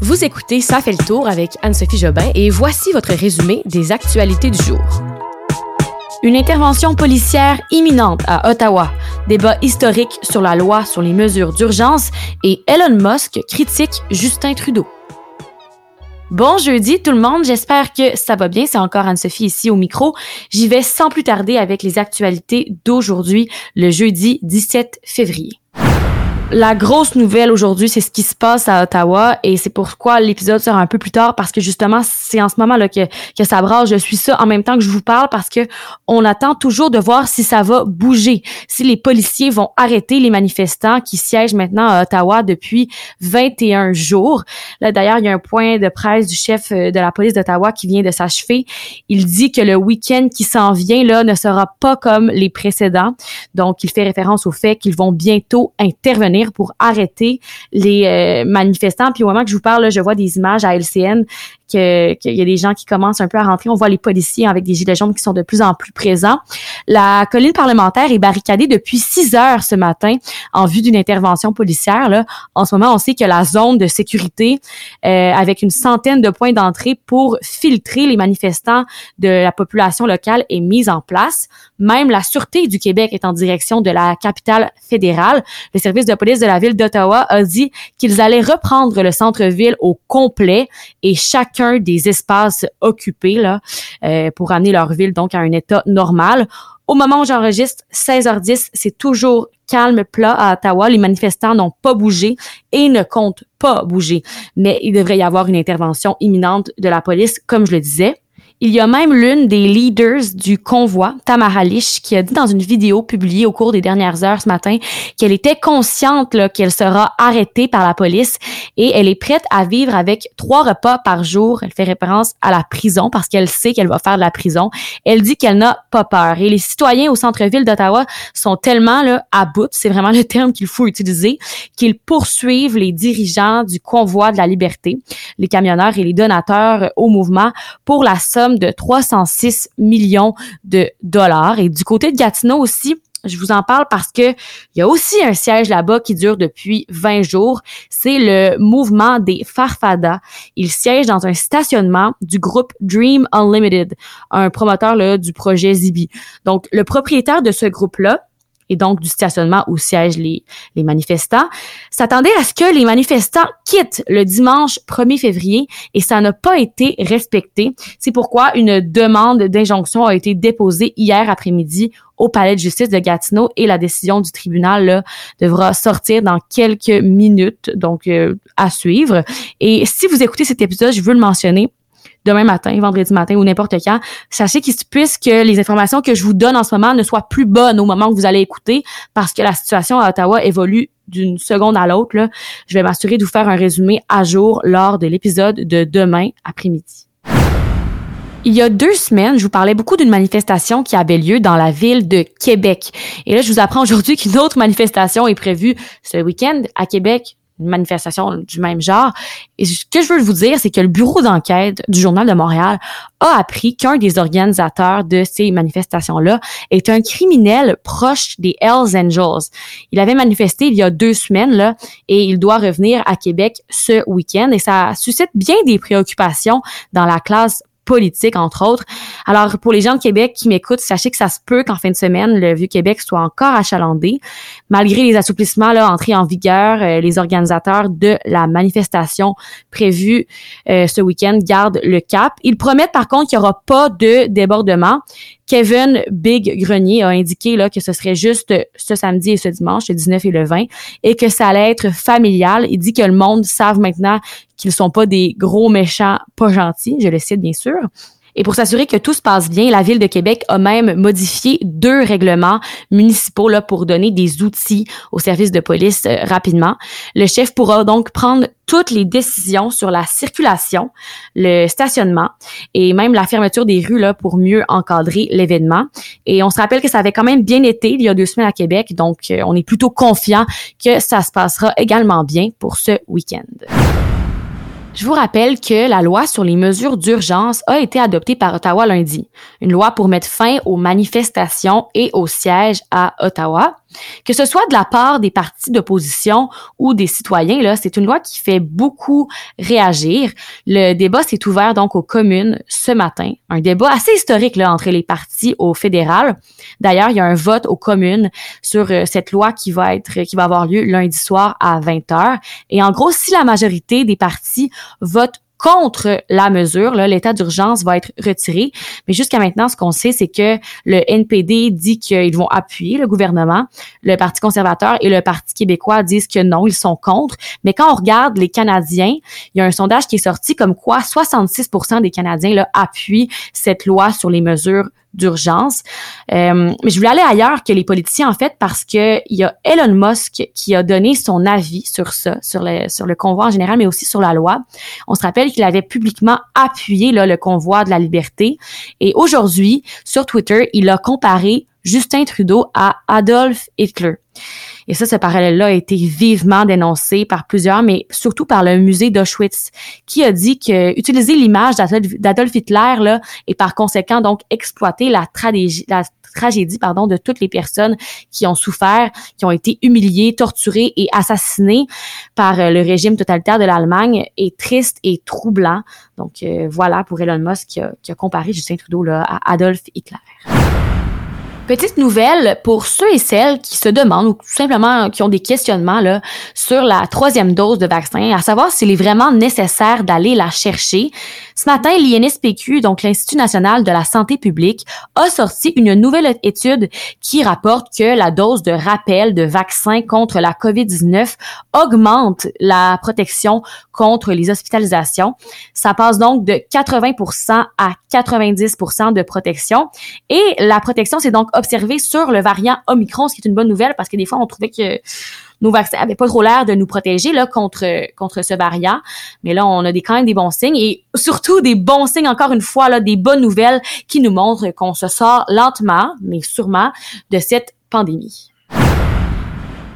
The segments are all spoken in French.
Vous écoutez Ça fait le tour avec Anne-Sophie Jobin et voici votre résumé des actualités du jour. Une intervention policière imminente à Ottawa, débat historique sur la loi sur les mesures d'urgence et Elon Musk critique Justin Trudeau. Bon jeudi tout le monde, j'espère que ça va bien. C'est encore Anne-Sophie ici au micro. J'y vais sans plus tarder avec les actualités d'aujourd'hui, le jeudi 17 février la grosse nouvelle aujourd'hui, c'est ce qui se passe à Ottawa et c'est pourquoi l'épisode sera un peu plus tard parce que justement, c'est en ce moment là que, que ça brasse. Je suis ça en même temps que je vous parle parce que on attend toujours de voir si ça va bouger, si les policiers vont arrêter les manifestants qui siègent maintenant à Ottawa depuis 21 jours. Là, d'ailleurs, il y a un point de presse du chef euh, de la police d'Ottawa qui vient de s'achever. Il dit que le week-end qui s'en vient là ne sera pas comme les précédents. Donc, il fait référence au fait qu'ils vont bientôt intervenir pour arrêter les euh, manifestants. Puis au moment que je vous parle, je vois des images à LCN qu'il y a des gens qui commencent un peu à rentrer. On voit les policiers avec des gilets jaunes qui sont de plus en plus présents. La colline parlementaire est barricadée depuis 6 heures ce matin en vue d'une intervention policière. Là. En ce moment, on sait que la zone de sécurité, euh, avec une centaine de points d'entrée pour filtrer les manifestants de la population locale, est mise en place. Même la Sûreté du Québec est en direction de la capitale fédérale. Le service de police de la ville d'Ottawa a dit qu'ils allaient reprendre le centre-ville au complet et chaque des espaces occupés là, euh, pour amener leur ville donc à un état normal. Au moment où j'enregistre, 16h10, c'est toujours calme, plat à Ottawa. Les manifestants n'ont pas bougé et ne comptent pas bouger. Mais il devrait y avoir une intervention imminente de la police, comme je le disais. Il y a même l'une des leaders du convoi, Tamara Lich, qui a dit dans une vidéo publiée au cours des dernières heures ce matin qu'elle était consciente qu'elle sera arrêtée par la police et elle est prête à vivre avec trois repas par jour. Elle fait référence à la prison parce qu'elle sait qu'elle va faire de la prison. Elle dit qu'elle n'a pas peur. Et les citoyens au centre-ville d'Ottawa sont tellement là, à bout, c'est vraiment le terme qu'il faut utiliser, qu'ils poursuivent les dirigeants du convoi de la liberté, les camionneurs et les donateurs au mouvement pour la somme de 306 millions de dollars. Et du côté de Gatineau aussi, je vous en parle parce que il y a aussi un siège là-bas qui dure depuis 20 jours. C'est le mouvement des Farfadas. Il siège dans un stationnement du groupe Dream Unlimited, un promoteur là, du projet Zibi. Donc, le propriétaire de ce groupe-là, et donc du stationnement où siègent les, les manifestants, s'attendait à ce que les manifestants quittent le dimanche 1er février et ça n'a pas été respecté. C'est pourquoi une demande d'injonction a été déposée hier après-midi au palais de justice de Gatineau et la décision du tribunal là, devra sortir dans quelques minutes, donc euh, à suivre. Et si vous écoutez cet épisode, je veux le mentionner, demain matin, vendredi matin ou n'importe quand, sachez qu'il se puisse que les informations que je vous donne en ce moment ne soient plus bonnes au moment où vous allez écouter parce que la situation à Ottawa évolue d'une seconde à l'autre. Je vais m'assurer de vous faire un résumé à jour lors de l'épisode de demain après-midi. Il y a deux semaines, je vous parlais beaucoup d'une manifestation qui avait lieu dans la ville de Québec. Et là, je vous apprends aujourd'hui qu'une autre manifestation est prévue ce week-end à Québec une manifestation du même genre. Et ce que je veux vous dire, c'est que le bureau d'enquête du Journal de Montréal a appris qu'un des organisateurs de ces manifestations-là est un criminel proche des Hells Angels. Il avait manifesté il y a deux semaines là, et il doit revenir à Québec ce week-end. Et ça suscite bien des préoccupations dans la classe politique, entre autres. Alors, pour les gens de Québec qui m'écoutent, sachez que ça se peut qu'en fin de semaine, le Vieux-Québec soit encore achalandé. Malgré les assouplissements là, entrés en vigueur, euh, les organisateurs de la manifestation prévue euh, ce week-end gardent le cap. Ils promettent par contre qu'il n'y aura pas de débordement. Kevin Big Grenier a indiqué là, que ce serait juste ce samedi et ce dimanche, le 19 et le 20, et que ça allait être familial. Il dit que le monde savent maintenant qu'ils sont pas des gros méchants pas gentils, je le cite bien sûr. Et pour s'assurer que tout se passe bien, la Ville de Québec a même modifié deux règlements municipaux là, pour donner des outils aux services de police euh, rapidement. Le chef pourra donc prendre toutes les décisions sur la circulation, le stationnement et même la fermeture des rues là, pour mieux encadrer l'événement. Et on se rappelle que ça avait quand même bien été il y a deux semaines à Québec, donc euh, on est plutôt confiant que ça se passera également bien pour ce week-end. Je vous rappelle que la loi sur les mesures d'urgence a été adoptée par Ottawa lundi. Une loi pour mettre fin aux manifestations et aux sièges à Ottawa. Que ce soit de la part des partis d'opposition ou des citoyens, là, c'est une loi qui fait beaucoup réagir. Le débat s'est ouvert donc aux communes ce matin. Un débat assez historique là, entre les partis au fédéral. D'ailleurs, il y a un vote aux communes sur euh, cette loi qui va être, qui va avoir lieu lundi soir à 20 h. Et en gros, si la majorité des partis votent contre la mesure, l'état d'urgence va être retiré. Mais jusqu'à maintenant, ce qu'on sait, c'est que le NPD dit qu'ils vont appuyer le gouvernement. Le Parti conservateur et le Parti québécois disent que non, ils sont contre. Mais quand on regarde les Canadiens, il y a un sondage qui est sorti comme quoi 66% des Canadiens appuient cette loi sur les mesures d'urgence. Euh, mais je voulais aller ailleurs que les politiciens, en fait, parce que il y a Elon Musk qui a donné son avis sur ça, sur le, sur le convoi en général, mais aussi sur la loi. On se rappelle qu'il avait publiquement appuyé là, le convoi de la liberté. Et aujourd'hui, sur Twitter, il a comparé Justin Trudeau à Adolf Hitler. Et ça, ce parallèle-là a été vivement dénoncé par plusieurs, mais surtout par le musée d'Auschwitz, qui a dit que utiliser l'image d'Adolf Hitler là, et par conséquent donc exploiter la, tragédie, la tragédie pardon, de toutes les personnes qui ont souffert, qui ont été humiliées, torturées et assassinées par euh, le régime totalitaire de l'Allemagne est triste et troublant. Donc euh, voilà pour Elon Musk qui a, qui a comparé Justin Trudeau là, à Adolf Hitler. Petite nouvelle pour ceux et celles qui se demandent ou simplement qui ont des questionnements là, sur la troisième dose de vaccin, à savoir s'il est vraiment nécessaire d'aller la chercher. Ce matin, l'INSPQ, donc l'Institut national de la santé publique, a sorti une nouvelle étude qui rapporte que la dose de rappel de vaccin contre la COVID-19 augmente la protection contre les hospitalisations. Ça passe donc de 80% à 90% de protection. Et la protection, c'est donc observé sur le variant Omicron, ce qui est une bonne nouvelle parce que des fois, on trouvait que nos vaccins avaient pas trop l'air de nous protéger là contre contre ce variant, mais là on a des quand même des bons signes et surtout des bons signes encore une fois là des bonnes nouvelles qui nous montrent qu'on se sort lentement mais sûrement de cette pandémie.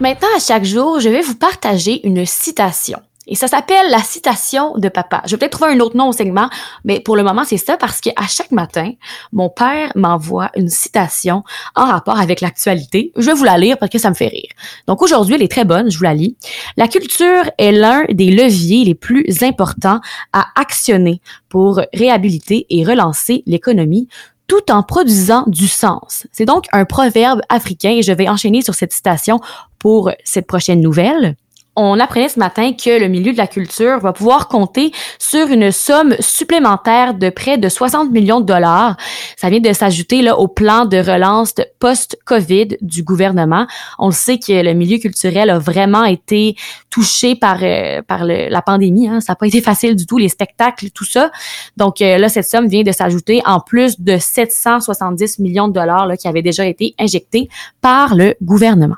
Maintenant à chaque jour, je vais vous partager une citation. Et ça s'appelle la citation de papa. Je vais peut-être trouver un autre nom au segment, mais pour le moment, c'est ça parce qu'à chaque matin, mon père m'envoie une citation en rapport avec l'actualité. Je vais vous la lire parce que ça me fait rire. Donc aujourd'hui, elle est très bonne, je vous la lis. La culture est l'un des leviers les plus importants à actionner pour réhabiliter et relancer l'économie tout en produisant du sens. C'est donc un proverbe africain et je vais enchaîner sur cette citation pour cette prochaine nouvelle on apprenait ce matin que le milieu de la culture va pouvoir compter sur une somme supplémentaire de près de 60 millions de dollars. Ça vient de s'ajouter là au plan de relance post-Covid du gouvernement. On sait que le milieu culturel a vraiment été touché par euh, la pandémie. Hein. Ça n'a pas été facile du tout, les spectacles, tout ça. Donc euh, là, cette somme vient de s'ajouter en plus de 770 millions de dollars là, qui avaient déjà été injectés par le gouvernement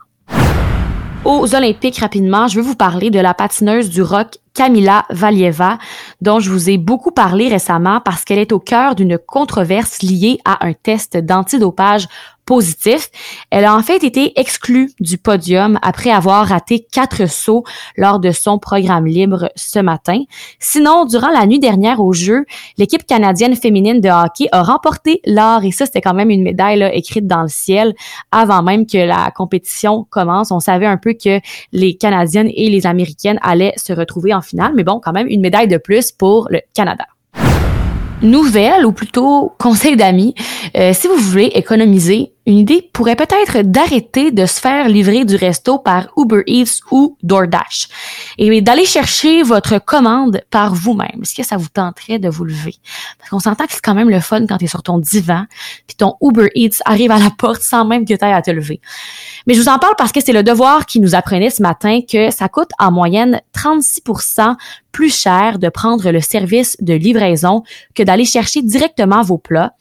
aux Olympiques rapidement, je veux vous parler de la patineuse du rock Camila Valieva, dont je vous ai beaucoup parlé récemment parce qu'elle est au cœur d'une controverse liée à un test d'antidopage positif. Elle a en fait été exclue du podium après avoir raté quatre sauts lors de son programme libre ce matin. Sinon, durant la nuit dernière au jeu, l'équipe canadienne féminine de hockey a remporté l'or et ça, c'était quand même une médaille écrite dans le ciel avant même que la compétition commence. On savait un peu que les Canadiennes et les Américaines allaient se retrouver en finale, mais bon, quand même une médaille de plus pour le Canada nouvelle ou plutôt conseil d'amis, euh, si vous voulez économiser, une idée pourrait peut-être d'arrêter de se faire livrer du resto par Uber Eats ou DoorDash et d'aller chercher votre commande par vous-même. Est-ce que ça vous tenterait de vous lever? Parce qu'on s'entend que c'est quand même le fun quand tu es sur ton divan puis ton Uber Eats arrive à la porte sans même que tu à te lever. Mais je vous en parle parce que c'est le devoir qui nous apprenait ce matin que ça coûte en moyenne 36% plus cher de prendre le service de livraison que d'aller chercher directement vos plats.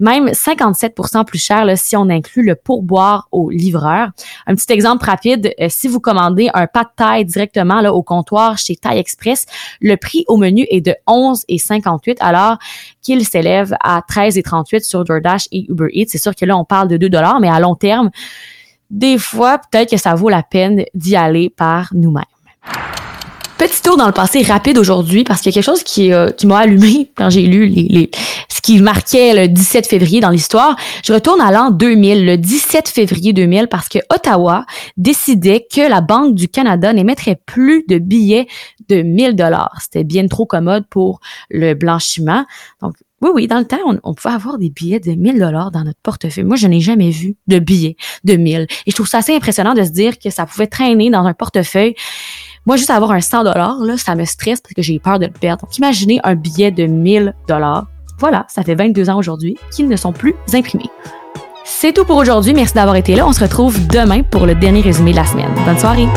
Même 57% plus cher si on inclut le pourboire au livreur. Un petit exemple rapide, euh, si vous commandez un pas de taille directement là, au comptoir chez Taille Express, le prix au menu est de 11,58 alors qu'il s'élève à 13,38 sur DoorDash et Uber Eats. C'est sûr que là, on parle de 2 dollars, mais à long terme, des fois, peut-être que ça vaut la peine d'y aller par nous-mêmes. Petit tour dans le passé rapide aujourd'hui parce qu'il y a quelque chose qui, euh, m'a allumé quand j'ai lu les, les, ce qui marquait le 17 février dans l'histoire. Je retourne à l'an 2000, le 17 février 2000, parce que Ottawa décidait que la Banque du Canada n'émettrait plus de billets de 1000 dollars. C'était bien trop commode pour le blanchiment. Donc, oui, oui, dans le temps, on, pouvait avoir des billets de 1000 dollars dans notre portefeuille. Moi, je n'ai jamais vu de billets de 1000. Et je trouve ça assez impressionnant de se dire que ça pouvait traîner dans un portefeuille moi, juste avoir un 100 dollars, ça me stresse parce que j'ai peur de le perdre. Donc, imaginez un billet de 1000 dollars. Voilà, ça fait 22 ans aujourd'hui qu'ils ne sont plus imprimés. C'est tout pour aujourd'hui. Merci d'avoir été là. On se retrouve demain pour le dernier résumé de la semaine. Bonne soirée.